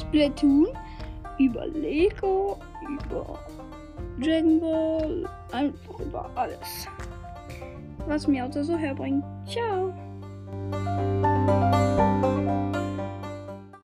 Splatoon, über Lego, über Dragon Ball, einfach über alles. Was mir also so herbringt. Ciao!